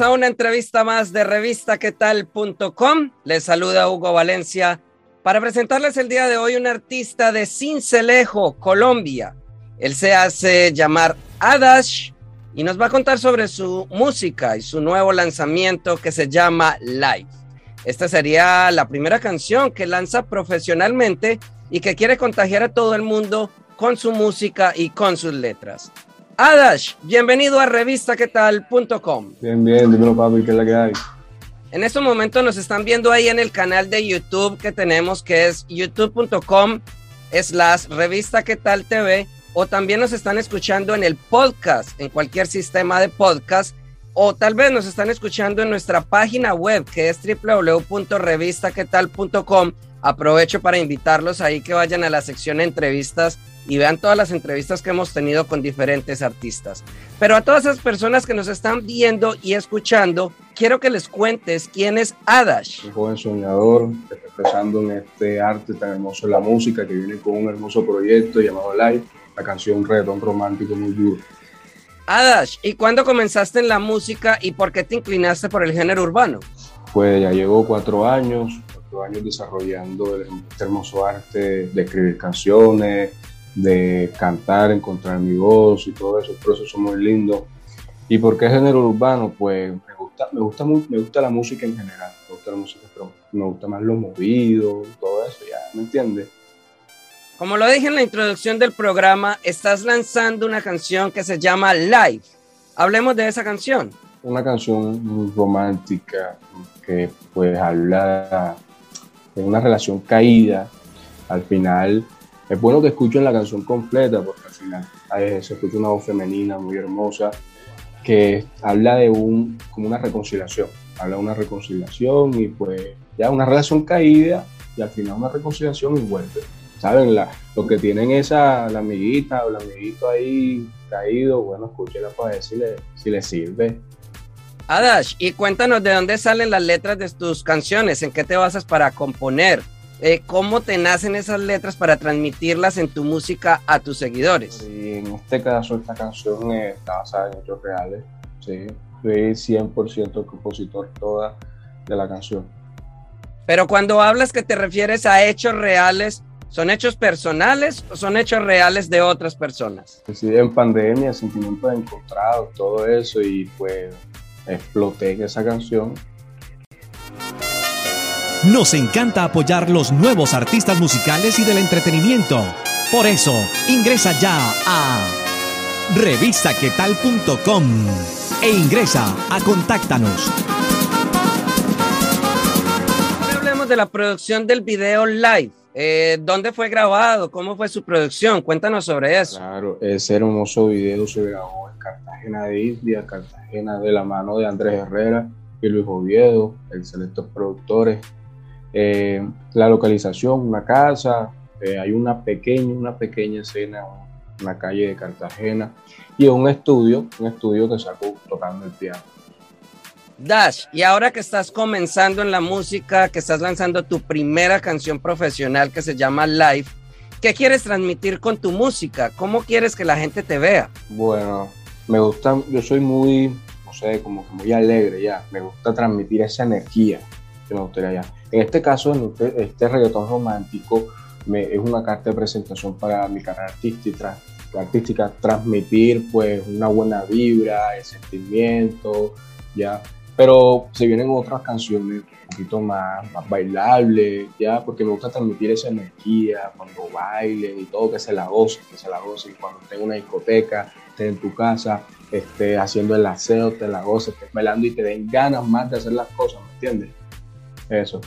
A una entrevista más de revistaquetal.com. Les saluda Hugo Valencia para presentarles el día de hoy un artista de Cincelejo, Colombia. Él se hace llamar Adash y nos va a contar sobre su música y su nuevo lanzamiento que se llama Live. Esta sería la primera canción que lanza profesionalmente y que quiere contagiar a todo el mundo con su música y con sus letras. Adash, bienvenido a revistaquetal.com. Bien, bien, dímelo papi, ¿qué es la que hay? En estos momentos nos están viendo ahí en el canal de YouTube que tenemos, que es youtube.com slash revista que tal TV, o también nos están escuchando en el podcast, en cualquier sistema de podcast, o tal vez nos están escuchando en nuestra página web, que es www.revistaquetal.com. Aprovecho para invitarlos ahí que vayan a la sección entrevistas y vean todas las entrevistas que hemos tenido con diferentes artistas. Pero a todas esas personas que nos están viendo y escuchando, quiero que les cuentes quién es Adash. Un joven soñador, expresando en este arte tan hermoso la música, que viene con un hermoso proyecto llamado Live, la canción Redón Romántico muy duro. Adash, ¿y cuándo comenzaste en la música y por qué te inclinaste por el género urbano? Pues ya llevo cuatro años, cuatro años desarrollando este hermoso arte de escribir canciones, de cantar, encontrar mi voz y todo eso, el proceso muy lindo. ¿Y por qué género urbano? Pues me gusta, me gusta, me gusta la música en general, me gusta la música, pero me gusta más lo movido, todo eso, ya, ¿me entiendes? Como lo dije en la introducción del programa, estás lanzando una canción que se llama Live. Hablemos de esa canción. Una canción muy romántica que pues habla de una relación caída. Al final es bueno que escuchen la canción completa porque al final se escucha una voz femenina muy hermosa que habla de un, como una reconciliación, habla de una reconciliación y pues ya una relación caída y al final una reconciliación y vuelve. ¿Saben? La, lo que tienen esa, la amiguita o el amiguito ahí caído, bueno, escúchela para ver si le, si le sirve. Adash, y cuéntanos de dónde salen las letras de tus canciones, en qué te basas para componer, eh, cómo te nacen esas letras para transmitirlas en tu música a tus seguidores. Y en este caso, esta canción está basada en hechos reales. Sí, soy 100% compositor toda de la canción. Pero cuando hablas que te refieres a hechos reales, ¿son hechos personales o son hechos reales de otras personas? Sí, en pandemia, sentimientos encontrados, todo eso, y pues exploté en esa canción nos encanta apoyar los nuevos artistas musicales y del entretenimiento. Por eso, ingresa ya a revistaquetal.com e ingresa a Contáctanos. Ahora hablemos de la producción del video live. Eh, ¿Dónde fue grabado? ¿Cómo fue su producción? Cuéntanos sobre eso. Claro, ese hermoso video se grabó en Cartagena de India, Cartagena de la mano de Andrés Herrera y Luis Oviedo, excelentes productores. Eh, la localización, una casa, eh, hay una pequeña, una pequeña escena en la calle de Cartagena y un estudio, un estudio que sacó tocando el piano. Dash, y ahora que estás comenzando en la música, que estás lanzando tu primera canción profesional que se llama Live, ¿qué quieres transmitir con tu música? ¿Cómo quieres que la gente te vea? Bueno, me gusta, yo soy muy, no sé, como que muy alegre ya, me gusta transmitir esa energía que me gustaría ya en este caso, este, este reggaetón romántico es una carta de presentación para mi carrera artística, artística, transmitir pues una buena vibra, el sentimiento, ya. Pero se vienen otras canciones un poquito más, más bailables, ya, porque me gusta transmitir esa energía cuando bailen y todo, que se la gocen, que se la gocen. Cuando estés en una discoteca, estés en tu casa, estés haciendo el aseo, te la goces, estés bailando y te den ganas más de hacer las cosas, ¿me entiendes? Eso.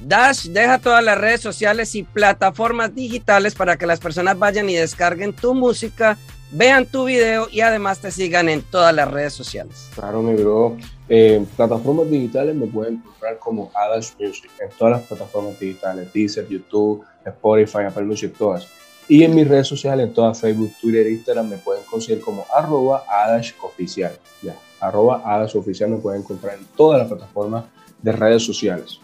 Dash deja todas las redes sociales y plataformas digitales para que las personas vayan y descarguen tu música, vean tu video y además te sigan en todas las redes sociales. Claro, mi bro. Eh, plataformas digitales me pueden encontrar como Adash Music en todas las plataformas digitales, Deezer, YouTube, Spotify, Apple Music, todas. Y en mis redes sociales, en todas Facebook, Twitter, Instagram, me pueden conseguir como arroba Adash Oficial. Ya, arroba Adash Oficial me pueden encontrar en todas las plataformas de redes sociales.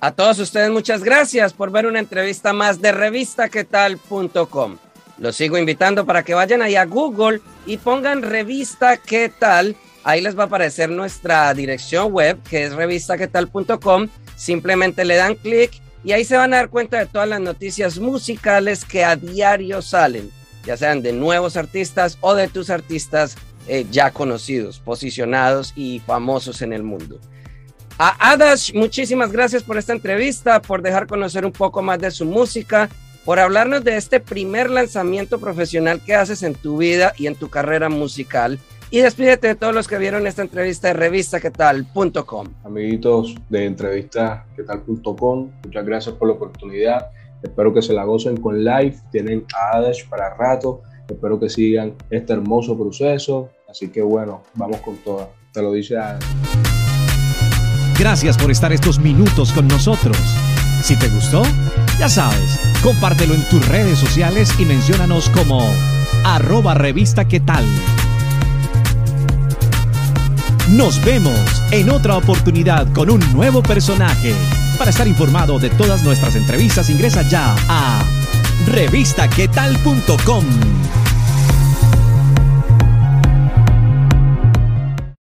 A todos ustedes muchas gracias por ver una entrevista más de revistaquetal.com. Los sigo invitando para que vayan ahí a Google y pongan revista qué tal. Ahí les va a aparecer nuestra dirección web que es revistaquetal.com. Simplemente le dan clic y ahí se van a dar cuenta de todas las noticias musicales que a diario salen, ya sean de nuevos artistas o de tus artistas eh, ya conocidos, posicionados y famosos en el mundo. A Adash, muchísimas gracias por esta entrevista, por dejar conocer un poco más de su música, por hablarnos de este primer lanzamiento profesional que haces en tu vida y en tu carrera musical y despídete de todos los que vieron esta entrevista de revistaquetal.com. Amiguitos de entrevistaquetal.com, muchas gracias por la oportunidad. Espero que se la gocen con live. Tienen a Adash para rato. Espero que sigan este hermoso proceso. Así que bueno, vamos con todas. Te lo dice Adash. Gracias por estar estos minutos con nosotros. Si te gustó, ya sabes, compártelo en tus redes sociales y menciónanos como arroba revista qué tal. Nos vemos en otra oportunidad con un nuevo personaje. Para estar informado de todas nuestras entrevistas, ingresa ya a revistaquetal.com.